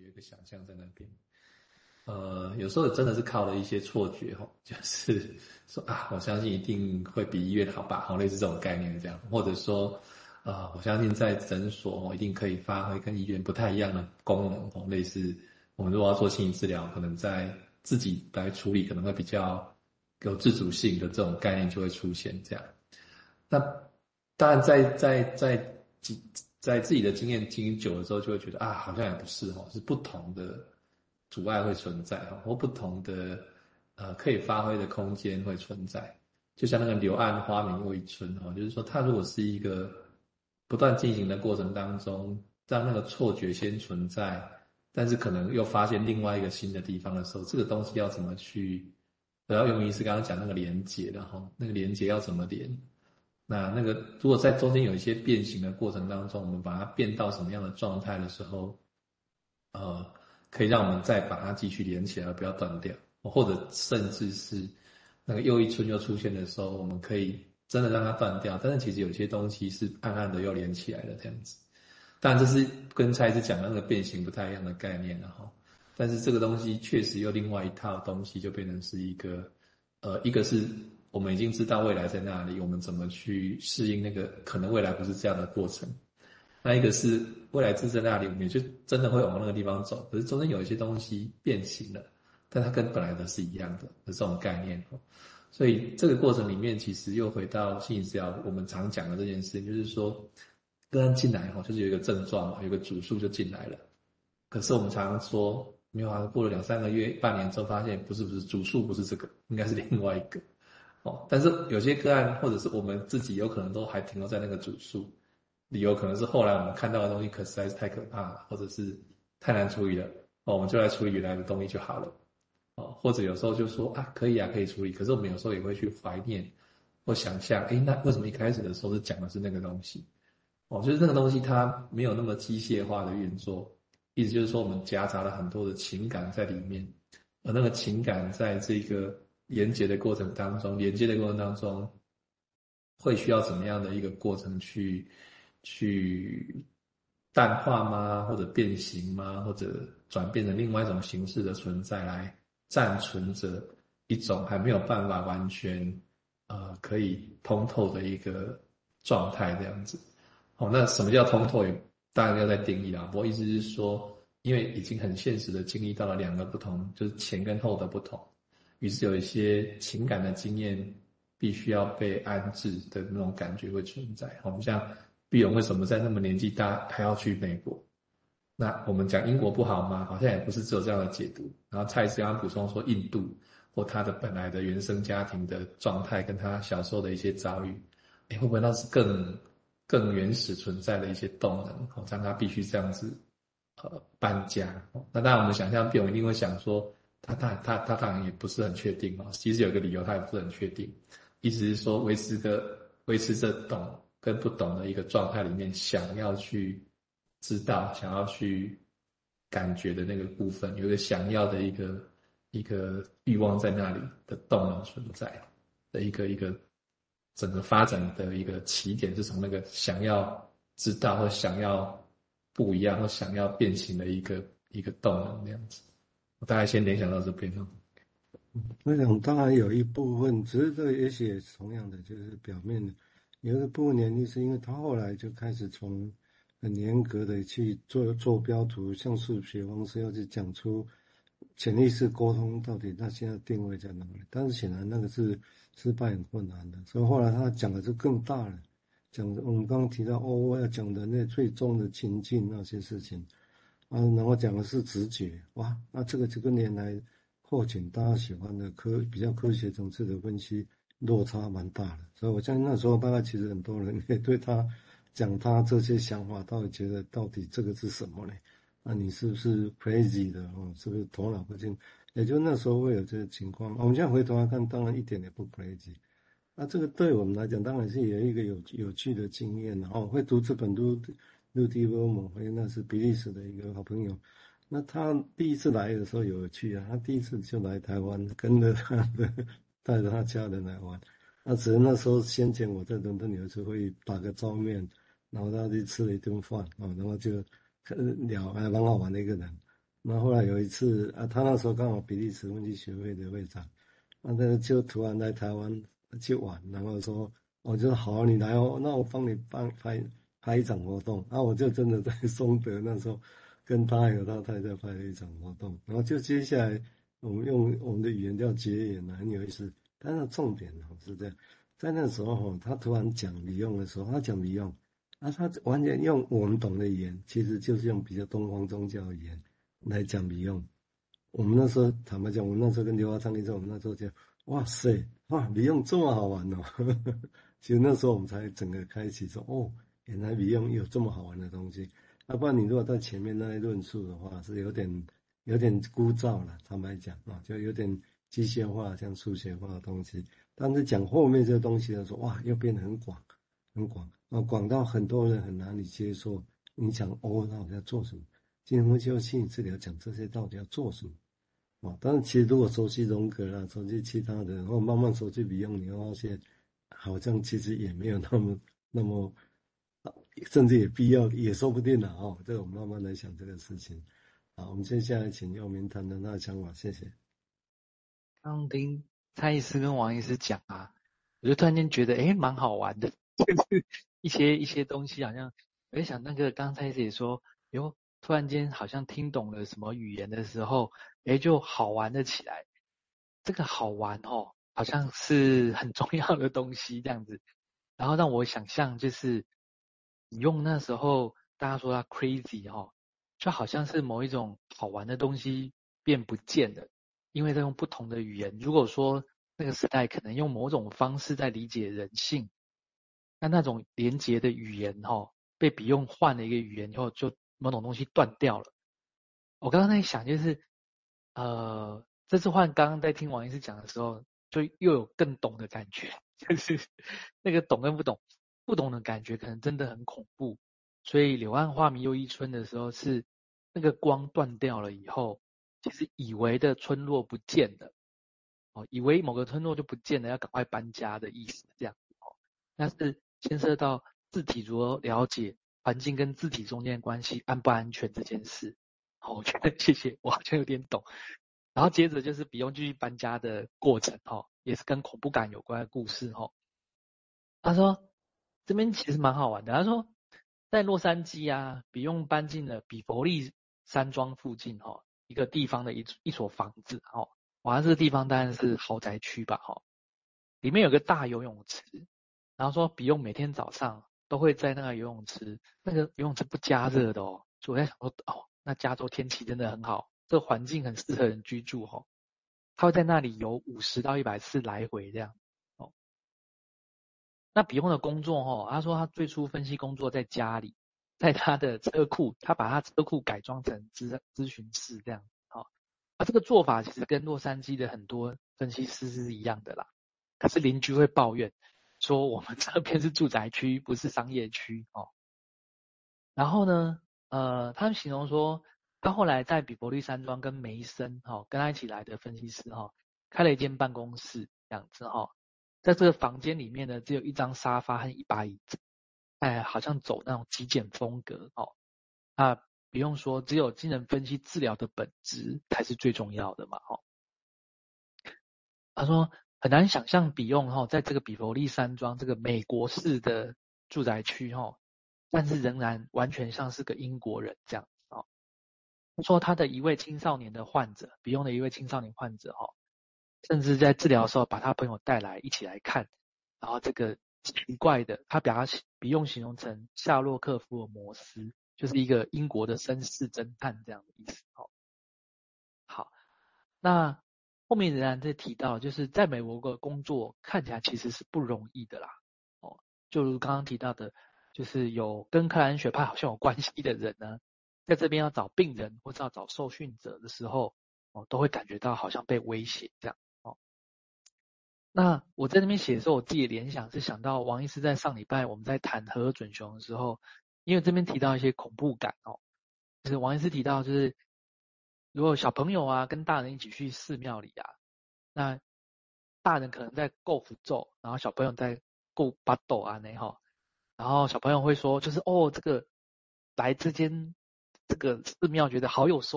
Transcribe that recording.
有一个想象在那边。呃，有时候真的是靠了一些错觉哈，就是 说啊，我相信一定会比医院好吧，好类似这种概念这样，或者说啊、我相信在诊所我一定可以发挥跟医院不太一样的功能哦，类似我们如果要做心理治疗，可能在自己来处理可能会比较有自主性的这种概念就会出现这样。那当然在在在在自己的经验经营久了之后，就会觉得啊，好像也不是哦，是不同的。阻碍会存在或不同的呃可以发挥的空间会存在，就像那个柳暗花明又一村哦，就是说它如果是一个不断进行的过程当中，让那个错觉先存在，但是可能又发现另外一个新的地方的时候，这个东西要怎么去？我要用于是刚刚讲那个连接的哈，那个连接要怎么连？那那个如果在中间有一些变形的过程当中，我们把它变到什么样的状态的时候，呃。可以让我们再把它继续连起来，不要断掉，或者甚至是那个又一村又出现的时候，我们可以真的让它断掉。但是其实有些东西是暗暗的又连起来的这样子。但这是跟蔡司讲的那个变形不太一样的概念了哈。但是这个东西确实又另外一套东西，就变成是一个呃，一个是我们已经知道未来在那里，我们怎么去适应那个可能未来不是这样的过程。那一个是未来就在那里，我们就真的会往那个地方走。可是中间有一些东西变形了，但它跟本来的是一样的，这种概念。所以这个过程里面，其实又回到心理治疗我们常讲的这件事情，就是说，个人进来哈，就是有一个症状嘛，有个主诉就进来了。可是我们常常说，没有啊，过了两三个月、半年之后，发现不是不是主诉不是这个，应该是另外一个。哦，但是有些个案或者是我们自己，有可能都还停留在那个主诉。理由可能是后来我们看到的东西可实在是太可怕了，或者是太难处理了，哦，我们就来处理原来的东西就好了，哦，或者有时候就说啊，可以啊，可以处理。可是我们有时候也会去怀念或想象，诶，那为什么一开始的时候是讲的是那个东西？哦，就是那个东西它没有那么机械化的运作，意思就是说我们夹杂了很多的情感在里面，而那个情感在这个连接的过程当中，连接的过程当中，会需要怎么样的一个过程去？去淡化吗？或者变形吗？或者转变成另外一种形式的存在来暂存着一种还没有办法完全呃可以通透的一个状态这样子。好，那什么叫通透？也当然要再定义啦。不过意思是说，因为已经很现实的经历到了两个不同，就是前跟后的不同，于是有一些情感的经验必须要被安置的那种感觉会存在。我们像。碧荣为什么在那么年纪大还要去美国？那我们讲英国不好吗？好像也不是只有这样的解读。然后蔡医师刚补充说，印度或他的本来的原生家庭的状态，跟他小时候的一些遭遇，诶，会不会那是更更原始存在的一些动能，好让他必须这样子呃搬家？那当然我们想象碧荣一定会想说，他他他他当然也不是很确定哦。其实有个理由他也不是很确定，意思是说维持的维持这懂。跟不懂的一个状态里面，想要去知道、想要去感觉的那个部分，有个想要的一个一个欲望在那里的动能存在的一个一个整个发展的一个起点，是从那个想要知道或想要不一样或想要变形的一个一个动能那样子。我大概先联想到这边。我想当然有一部分，只是这也许也是同样的就是表面的。有的部分原因是因为他后来就开始从很严格的去做做标图，像数学方式要去讲出潜意识沟通到底他现在定位在哪里，但是显然那个是失败很困难的，所以后来他讲的就更大了，讲我们刚刚提到哦，我要讲的那最终的情境那些事情，嗯，然后讲的是直觉，哇，那这个这个年来后景大家喜欢的科比较科学层次的分析。落差蛮大的，所以我相信那时候大概其实很多人也对他讲他这些想法，到底觉得到底这个是什么呢？那你是不是 crazy 的哦？是不是头脑不清？也就那时候会有这个情况。我们现在回头来看，当然一点也不 crazy。那这个对我们来讲，当然是有一个有有趣的经验。然后会读这本书，陆地欧蒙辉，那是比利时的一个好朋友。那他第一次来的时候有趣啊，他第一次就来台湾，跟着他的。带着他家人来玩，那只是那时候先前我在伦敦有一次会打个照面，然后他去吃了一顿饭啊，然后就聊，还蛮好玩的一个人。那后来有一次啊，他那时候刚好比利时问题学会的会长，那他就突然来台湾去玩，然后说，我就说好，你来哦，那我帮你办拍拍一场活动，那我就真的在 松德那时候跟他还有他太太拍了一场活动，然后就接下来我们用我们的语言叫结缘，很有意思。但是重点哦是这样，在那时候哦，他突然讲李用的时候，他讲李用，那他完全用我们懂的语言，其实就是用比较东方宗教语言。来讲比用，我们那时候坦白讲，我们那时候跟刘华昌医生，我们那时候就，哇塞，哇，比用这么好玩哦！其实那时候我们才整个开启说，哦，原来比用有这么好玩的东西。要不然你如果在前面那些论述的话，是有点有点枯燥了。坦白讲啊，就有点机械化、像数学化的东西。但是讲后面这些东西的时候，哇，又变得很广，很广啊，广到很多人很难以接受。你讲哦，那我要做什么？精神分析或心理治疗讲这些到底要做什么？啊，但是其实如果熟悉荣格啦，熟悉其他的，然后慢慢熟悉比用，你会发现好像其实也没有那么那么，甚至也必要，也说不定了哦。这个我们慢慢来想这个事情。好，我们接下来请佑明谈谈他的想法，谢谢。刚听蔡医师跟王医师讲啊，我就突然间觉得，诶，蛮好玩的，就是一些一些东西，好像我在想那个刚才也说，哟。突然间好像听懂了什么语言的时候，诶，就好玩了起来。这个好玩哦，好像是很重要的东西这样子。然后让我想象，就是用那时候大家说它 crazy 哦，就好像是某一种好玩的东西变不见了，因为在用不同的语言。如果说那个时代可能用某种方式在理解人性，那那种连结的语言哦，被比用换了一个语言以后就。某种东西断掉了，我刚刚在想，就是，呃，这次换刚刚在听王医师讲的时候，就又有更懂的感觉，就是那个懂跟不懂，不懂的感觉可能真的很恐怖。所以柳暗花明又一村的时候，是那个光断掉了以后，其实以为的村落不见了，哦，以为某个村落就不见了，要赶快搬家的意思，这样哦，但是牵涉到字体如何了解。环境跟字体中间的关系安不安全这件事，好，我觉得 谢谢，我好像有点懂。然后接着就是比用继续搬家的过程，哈，也是跟恐怖感有关的故事，哈。他说这边其实蛮好玩的，他说在洛杉矶啊，比用搬进了比佛利山庄附近，哈，一个地方的一一所房子，哈，哇，这个地方当然是豪宅区吧，哈，里面有个大游泳池，然后说比用每天早上。都会在那个游泳池，那个游泳池不加热的哦。所以我在想说，哦，那加州天气真的很好，这个环境很适合人居住哦。他会在那里游五十到一百次来回这样。那比用的工作哦，他说他最初分析工作在家里，在他的车库，他把他车库改装成咨咨询室这样。哦，啊，这个做法其实跟洛杉矶的很多分析师是一样的啦。可是邻居会抱怨。说我们这边是住宅区，不是商业区哦。然后呢，呃，他们形容说，他后来在比伯利山庄跟梅森哈、跟他一起来的分析师哈、开了一间办公室这样子哈、在这个房间里面呢，只有一张沙发和一把椅子，哎，好像走那种极简风格哦。啊，不用说，只有精神分析治疗的本质才是最重要的嘛，哦。他说。很难想象比用哈，在这个比佛利山庄这个美国式的住宅区哈，但是仍然完全像是个英国人这样啊。他说他的一位青少年的患者，比用的一位青少年患者哈，甚至在治疗的时候把他朋友带来一起来看，然后这个奇怪的，他把他比用形容成夏洛克福尔摩斯，就是一个英国的绅士侦探这样的意思哦。好，那。后面仍然在提到，就是在美国的工作看起来其实是不容易的啦。哦，就如刚刚提到的，就是有跟克兰学派好像有关系的人呢，在这边要找病人或者要找受训者的时候，哦，都会感觉到好像被威胁这样。那我在那边写的时候，我自己联想是想到王医师在上礼拜我们在谈和准雄的时候，因为这边提到一些恐怖感哦，就是王医师提到就是。如果小朋友啊跟大人一起去寺庙里啊，那大人可能在构符咒，然后小朋友在构巴斗啊那哈，然后小朋友会说就是哦这个来这间这个寺庙觉得好有收